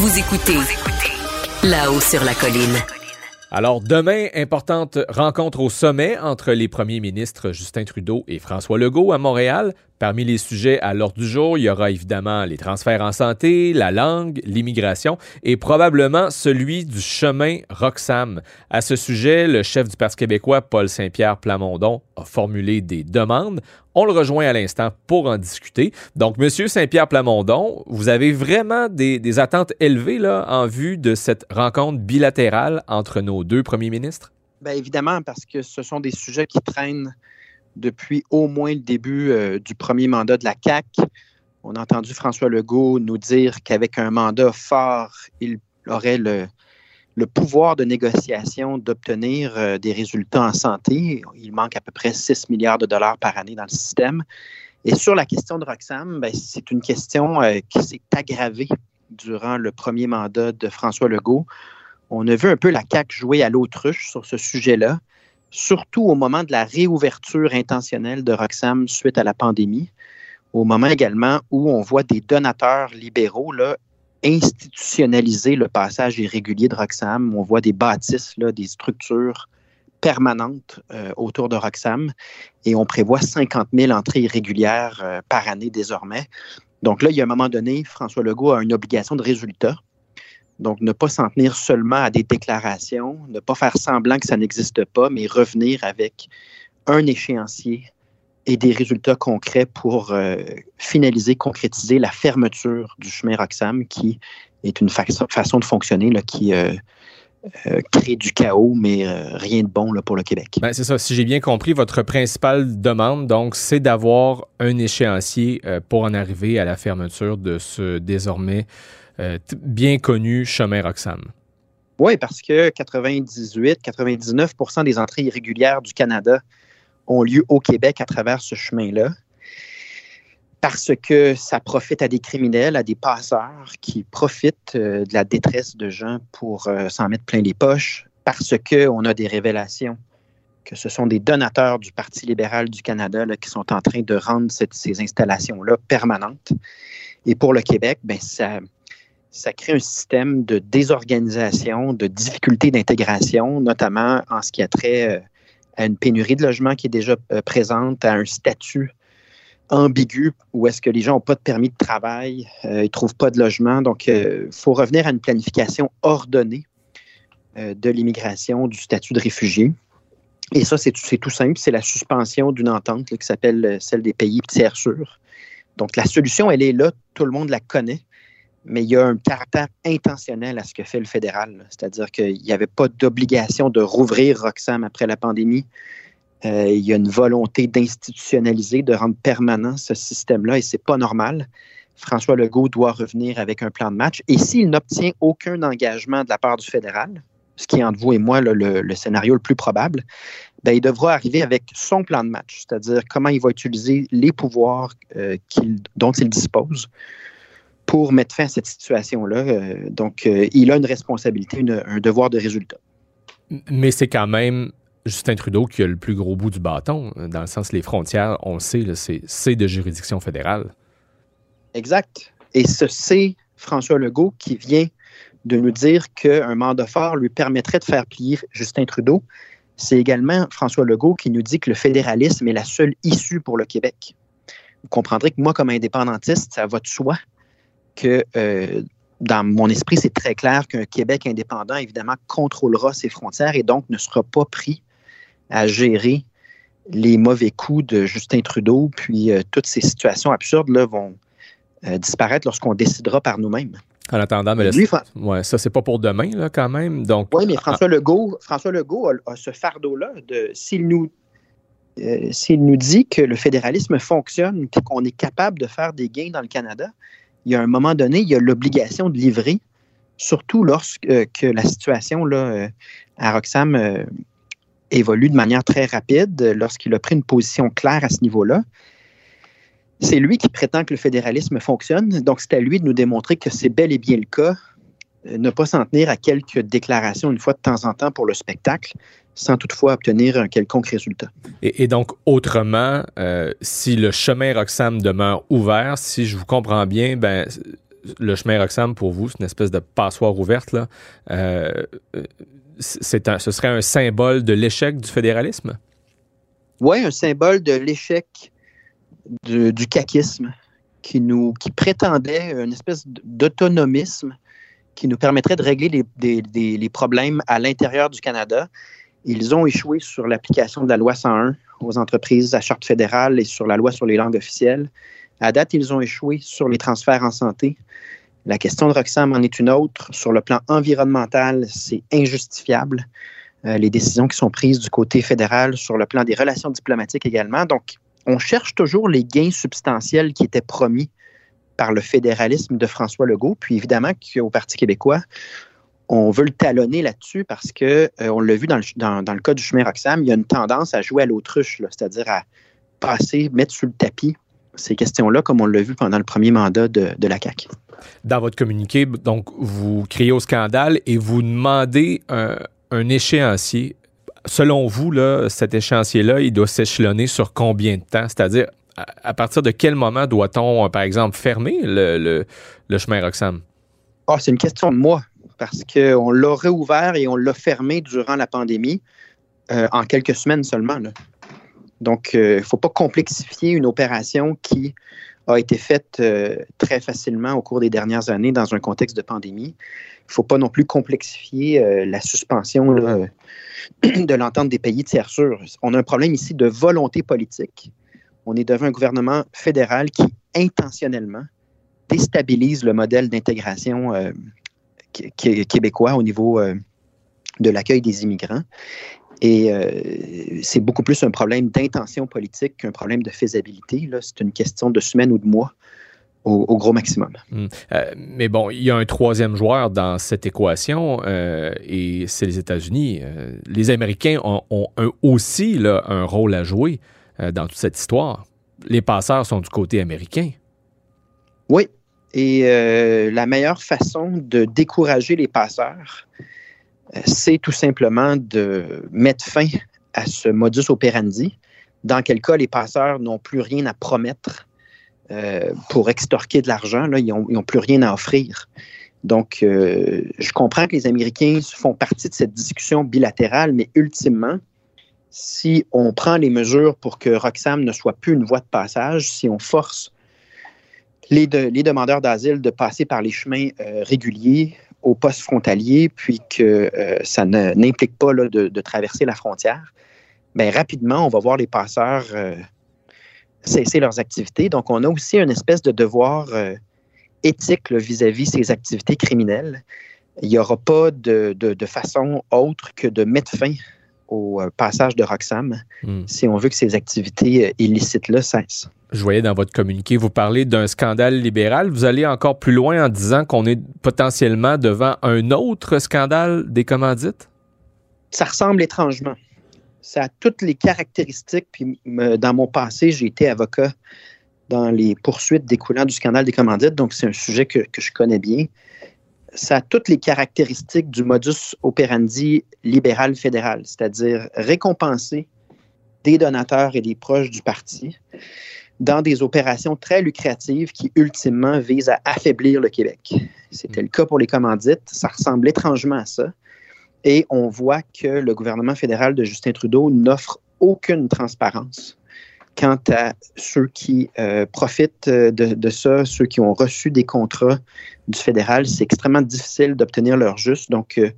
Vous écoutez là-haut sur la colline. Alors demain, importante rencontre au sommet entre les premiers ministres Justin Trudeau et François Legault à Montréal. Parmi les sujets à l'ordre du jour, il y aura évidemment les transferts en santé, la langue, l'immigration et probablement celui du chemin Roxham. À ce sujet, le chef du Parti québécois, Paul Saint-Pierre Plamondon, a formulé des demandes. On le rejoint à l'instant pour en discuter. Donc, Monsieur Saint-Pierre Plamondon, vous avez vraiment des, attentes élevées en vue de cette rencontre bilatérale entre nos deux premiers ministres? Bien évidemment, parce que ce sont des sujets qui traînent depuis au moins le début euh, du premier mandat de la CAC. On a entendu François Legault nous dire qu'avec un mandat fort, il aurait le, pouvoir de négociation d'obtenir euh, des résultats en santé. Il manque à peu près 6 milliards de dollars par année dans le système. Et sur la question de Roxham, ben, c'est une question euh, qui s'est aggravée durant le premier mandat de François Legault. On a vu un peu la CAQ jouer à l'autruche sur ce sujet-là surtout au moment de la réouverture intentionnelle de Roxham suite à la pandémie, au moment également où on voit des donateurs libéraux là, institutionnaliser le passage irrégulier de Roxham. On voit des bâtisses, là, des structures permanentes euh, autour de Roxham et on prévoit 50 000 entrées irrégulières euh, par année désormais. Donc là, il y a un moment donné, François Legault a une obligation de résultat. Donc, ne pas s'en tenir seulement à des déclarations, ne pas faire semblant que ça n'existe pas, mais revenir avec un échéancier et des résultats concrets pour euh, finaliser, concrétiser la fermeture du chemin Roxham, qui est une façon de fonctionner qui euh, euh, crée du chaos, mais rien de bon là, pour le Québec. Ben, c'est ça. Si j'ai bien compris, votre principale demande, donc, c'est d'avoir un échéancier pour en arriver à la fermeture de ce désormais euh, bien connu chemin Roxham. Oui, parce que 98-99% des entrées irrégulières du Canada ont lieu au Québec à travers ce chemin-là. Parce que ça profite à des criminels, à des passeurs qui profitent euh, de la détresse de gens pour euh, s'en mettre plein les poches. Parce qu'on a des révélations que ce sont des donateurs du Parti libéral du Canada qui sont en train de rendre ces installations-là permanentes. Et pour le Québec, ben, ça, ça crée un système de désorganisation, de difficulté d'intégration, notamment en ce qui a trait euh, à une pénurie de logements qui est déjà présente, à un statut ambigu où est-ce que les gens n'ont pas de permis de travail, euh, ils ne trouvent pas de logement. Donc, il faut revenir à une planification ordonnée de l'immigration, du statut de réfugié. Et ça, c'est tout simple, c'est la suspension d'une entente qui s'appelle celle des pays tiers sûrs. Donc, la solution, elle est là, tout le monde la connaît mais il y a un caractère intentionnel à ce que fait le fédéral. C'est-à-dire qu'il n'y avait pas d'obligation de rouvrir Roxham après la pandémie. Euh, il y a une volonté d'institutionnaliser, de rendre permanent ce système-là et c'est pas normal. François Legault doit revenir avec un plan de match. Et s'il n'obtient aucun engagement de la part du fédéral, ce qui est entre vous et moi le, scénario le plus probable, ben, il devra arriver avec son plan de match, c'est-à-dire comment il va utiliser les pouvoirs euh, dont il dispose pour mettre fin à cette situation-là. Euh, donc, il a une responsabilité, un devoir de résultat. Mais c'est quand même Justin Trudeau qui a le plus gros bout du bâton, dans le sens les frontières, on le sait, c'est de juridiction fédérale. Exact. Et c'est François Legault qui vient de nous dire qu'un mandat fort lui permettrait de faire plier Justin Trudeau. C'est également François Legault qui nous dit que le fédéralisme est la seule issue pour le Québec. Vous comprendrez que moi, comme indépendantiste, ça va de soi que euh, dans mon esprit, c'est très clair qu'un Québec indépendant, évidemment, contrôlera ses frontières et donc ne sera pas pris à gérer les mauvais coups de Justin Trudeau, puis euh, toutes ces situations absurdes là, vont euh, disparaître lorsqu'on décidera par nous-mêmes. En attendant, mais ouais, ça, c'est pas pour demain, là, quand même. Donc, oui, mais François Legault, François Legault a, ce fardeau-là de s'il nous, s'il nous dit que le fédéralisme fonctionne et qu'on est capable de faire des gains dans le Canada, il y a un moment donné, il y a l'obligation de livrer, surtout lorsque euh, la situation là, euh, à Roxham euh, évolue de manière très rapide, lorsqu'il a pris une position claire à ce niveau-là. C'est lui qui prétend que le fédéralisme fonctionne, donc c'est à lui de nous démontrer que c'est bel et bien le cas, ne pas s'en tenir à quelques déclarations une fois de temps en temps pour le spectacle, sans toutefois obtenir un quelconque résultat. Et, donc, autrement, euh, si le chemin Roxham demeure ouvert, si je vous comprends bien, ben, le chemin Roxham, pour vous, c'est une espèce de passoire ouverte. Là. C'est un, ce serait un symbole de l'échec du fédéralisme? Oui, un symbole de l'échec du caquisme qui, nous, qui prétendait une espèce d'autonomisme qui nous permettrait de régler les, les problèmes à l'intérieur du Canada. Ils ont échoué sur l'application de la loi 101 aux entreprises à charte fédérale et sur la loi sur les langues officielles. À date, ils ont échoué sur les transferts en santé. La question de Roxham en est une autre. Sur le plan environnemental, c'est injustifiable. Euh, les décisions qui sont prises du côté fédéral sur le plan des relations diplomatiques également. Donc, on cherche toujours les gains substantiels qui étaient promis par le fédéralisme de François Legault. Puis évidemment qu'au Parti québécois, on veut le talonner là-dessus parce que euh, on l'a vu dans le, cas du chemin Roxham, il y a une tendance à jouer à l'autruche, c'est-à-dire à passer, mettre sur le tapis ces questions-là, comme on l'a vu pendant le premier mandat de, la CAQ. Dans votre communiqué, donc, vous criez au scandale et vous demandez un, échéancier selon vous, là, cet échéancier-là, il doit s'échelonner sur combien de temps? C'est-à-dire, à, partir de quel moment doit-on, euh, par exemple, fermer le, chemin Roxham? Oh, c'est une question de moi, parce qu'on l'a réouvert et on l'a fermé durant la pandémie euh, en quelques semaines seulement. Donc, il euh, ne faut pas complexifier une opération qui a été faite très facilement au cours des dernières années dans un contexte de pandémie. Il ne faut pas non plus complexifier la suspension de l'entente des pays tiers sûrs. On a un problème ici de volonté politique. On est devant un gouvernement fédéral qui intentionnellement déstabilise le modèle d'intégration euh, québécois au niveau euh, de l'accueil des immigrants. Et euh, c'est beaucoup plus un problème d'intention politique qu'un problème de faisabilité. C'est une question de semaines ou de mois au, gros maximum. Hmm. Euh, mais bon, il y a un troisième joueur dans cette équation euh, et c'est les États-Unis. Les Américains ont, aussi un rôle à jouer dans toute cette histoire. Les passeurs sont du côté américain. Oui, et la meilleure façon de décourager les passeurs, c'est tout simplement de mettre fin à ce modus operandi, dans quel cas les passeurs n'ont plus rien à promettre euh, pour extorquer de l'argent. Ils n'ont plus rien à offrir. Donc, euh, je comprends que les Américains font partie de cette discussion bilatérale, mais ultimement, si on prend les mesures pour que Roxham ne soit plus une voie de passage, si on force les, demandeurs d'asile de passer par les chemins euh, réguliers au poste frontalier, puis que ça n'implique pas là, de, de, traverser la frontière, bien, rapidement, on va voir les passeurs cesser leurs activités. Donc, on a aussi une espèce de devoir euh, éthique vis-à-vis ces activités criminelles. Il n'y aura pas de, façon autre que de mettre fin au euh, passage de Roxham hmm. si on veut que ces activités euh, illicites-là cessent. Je voyais dans votre communiqué, vous parlez d'un scandale libéral. Vous allez encore plus loin en disant qu'on est potentiellement devant un autre scandale des commandites? Ça ressemble étrangement ça a toutes les caractéristiques. Puis dans mon passé, j'ai été avocat dans les poursuites découlant du scandale des commandites, donc c'est un sujet que, je connais bien. Ça a toutes les caractéristiques du modus operandi libéral fédéral, c'est-à-dire récompenser des donateurs et des proches du parti dans des opérations très lucratives qui ultimement visent à affaiblir le Québec. C'était le cas pour les commandites, ça ressemble étrangement à ça. Et on voit que le gouvernement fédéral de Justin Trudeau n'offre aucune transparence quant à ceux qui euh, profitent de, de, ça, ceux qui ont reçu des contrats du fédéral. C'est extrêmement difficile d'obtenir leur juste. Donc, euh,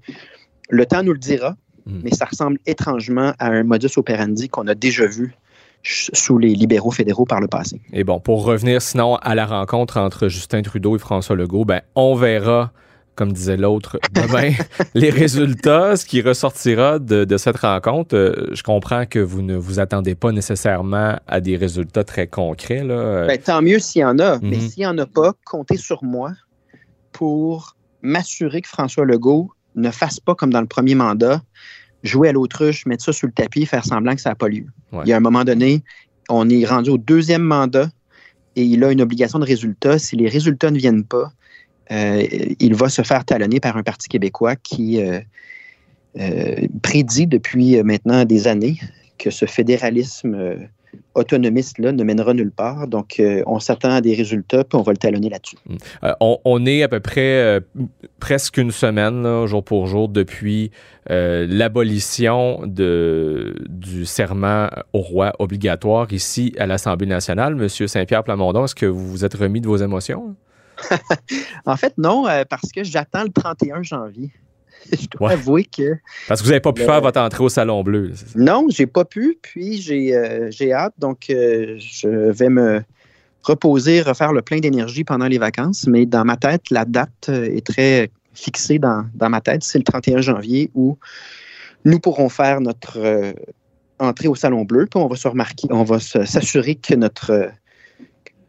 le temps nous le dira, hmm. mais ça ressemble étrangement à un modus operandi qu'on a déjà vu sous les libéraux fédéraux par le passé. Et bon, pour revenir sinon à la rencontre entre Justin Trudeau et François Legault, ben, on verra comme disait l'autre, demain, les résultats, ce qui ressortira de, cette rencontre. Euh, je comprends que vous ne vous attendez pas nécessairement à des résultats très concrets. Là. Ben, tant mieux s'il y en a, mais mhm. s'il n'y en a pas, comptez sur moi pour m'assurer que François Legault ne fasse pas comme dans le premier mandat, jouer à l'autruche, mettre ça sur le tapis, faire semblant que ça n'a pas lieu. Il y a un moment donné, on est rendu au deuxième mandat et il a une obligation de résultat. Si les résultats ne viennent pas, euh, il va se faire talonner par un Parti québécois qui euh, euh, prédit depuis maintenant des années que ce fédéralisme autonomiste-là ne mènera nulle part. Donc, euh, on s'attend à des résultats, puis on va le talonner là-dessus. Mm. Euh, on, est à peu près presque une semaine, jour pour jour, depuis l'abolition du serment au roi obligatoire ici à l'Assemblée nationale. Monsieur Saint-Pierre Plamondon, est-ce que vous vous êtes remis de vos émotions? en fait, non, parce que j'attends le 31 janvier. je dois avouer que. Parce que vous n'avez pas pu faire votre entrée au Salon Bleu. Non, j'ai pas pu, puis j'ai euh, hâte. Donc, euh, je vais me reposer, refaire le plein d'énergie pendant les vacances. Mais dans ma tête, la date euh, est très fixée dans, ma tête. C'est le 31 janvier où nous pourrons faire notre entrée au Salon Bleu. Puis on va se remarquer, on va s'assurer que notre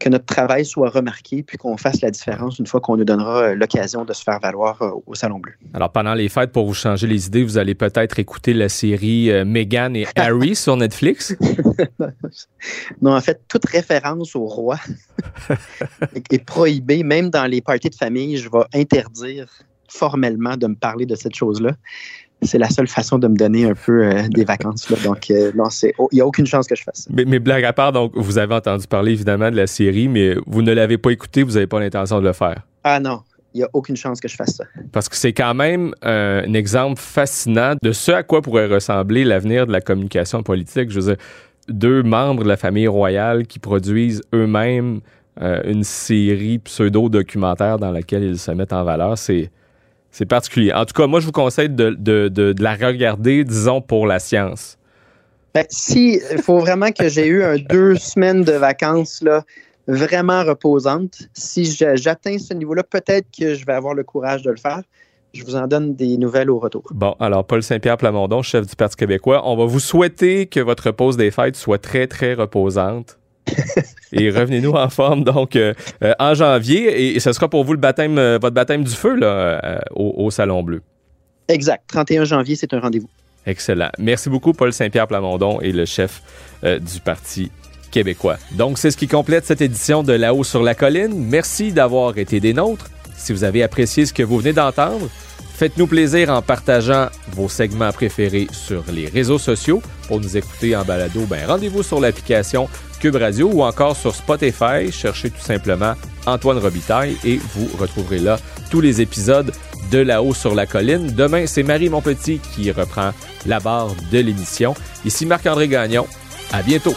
que notre travail soit remarqué puis qu'on fasse la différence une fois qu'on nous donnera euh, l'occasion de se faire valoir euh, au Salon Bleu. Alors, pendant les fêtes, pour vous changer les idées, vous allez peut-être écouter la série euh, Meghan et Harry sur Netflix? non, en fait, toute référence au roi est prohibée. Même dans les parties de famille, je vais interdire formellement de me parler de cette chose-là c'est la seule façon de me donner un peu euh, des vacances. Donc, euh, non, il n'y a aucune chance que je fasse ça. Mais, blague à part, donc, vous avez entendu parler évidemment de la série, mais vous ne l'avez pas écouté, vous n'avez pas l'intention de le faire. Ah non, il n'y a aucune chance que je fasse ça. Parce que c'est quand même un exemple fascinant de ce à quoi pourrait ressembler l'avenir de la communication politique. Je veux dire, deux membres de la famille royale qui produisent eux-mêmes euh, une série pseudo-documentaire dans laquelle ils se mettent en valeur, c'est c'est particulier. En tout cas, moi, je vous conseille de, la regarder, disons, pour la science. Ben, si, il faut vraiment que j'ai eu un deux semaines de vacances là, vraiment reposantes. Si j'atteins ce niveau-là, peut-être que je vais avoir le courage de le faire. Je vous en donne des nouvelles au retour. Bon, alors Paul Saint-Pierre Plamondon, chef du Parti québécois, on va vous souhaiter que votre pause des fêtes soit très, très reposante. et revenez-nous en forme donc euh, euh, en janvier et, ce sera pour vous le baptême, euh, votre baptême du feu là, au, Salon Bleu. Exact. 31 janvier, c'est un rendez-vous. Excellent. Merci beaucoup, Paul Saint-Pierre Plamondon et le chef du Parti québécois. Donc, c'est ce qui complète cette édition de La haut sur la colline. Merci d'avoir été des nôtres. Si vous avez apprécié ce que vous venez d'entendre, Faites-nous plaisir en partageant vos segments préférés sur les réseaux sociaux. Pour nous écouter en balado, ben rendez-vous sur l'application Cube Radio ou encore sur Spotify. Cherchez tout simplement Antoine Robitaille et vous retrouverez là tous les épisodes de là-haut sur la colline. Demain, c'est Marie Monpetit qui reprend la barre de l'émission. Ici Marc-André Gagnon. À bientôt.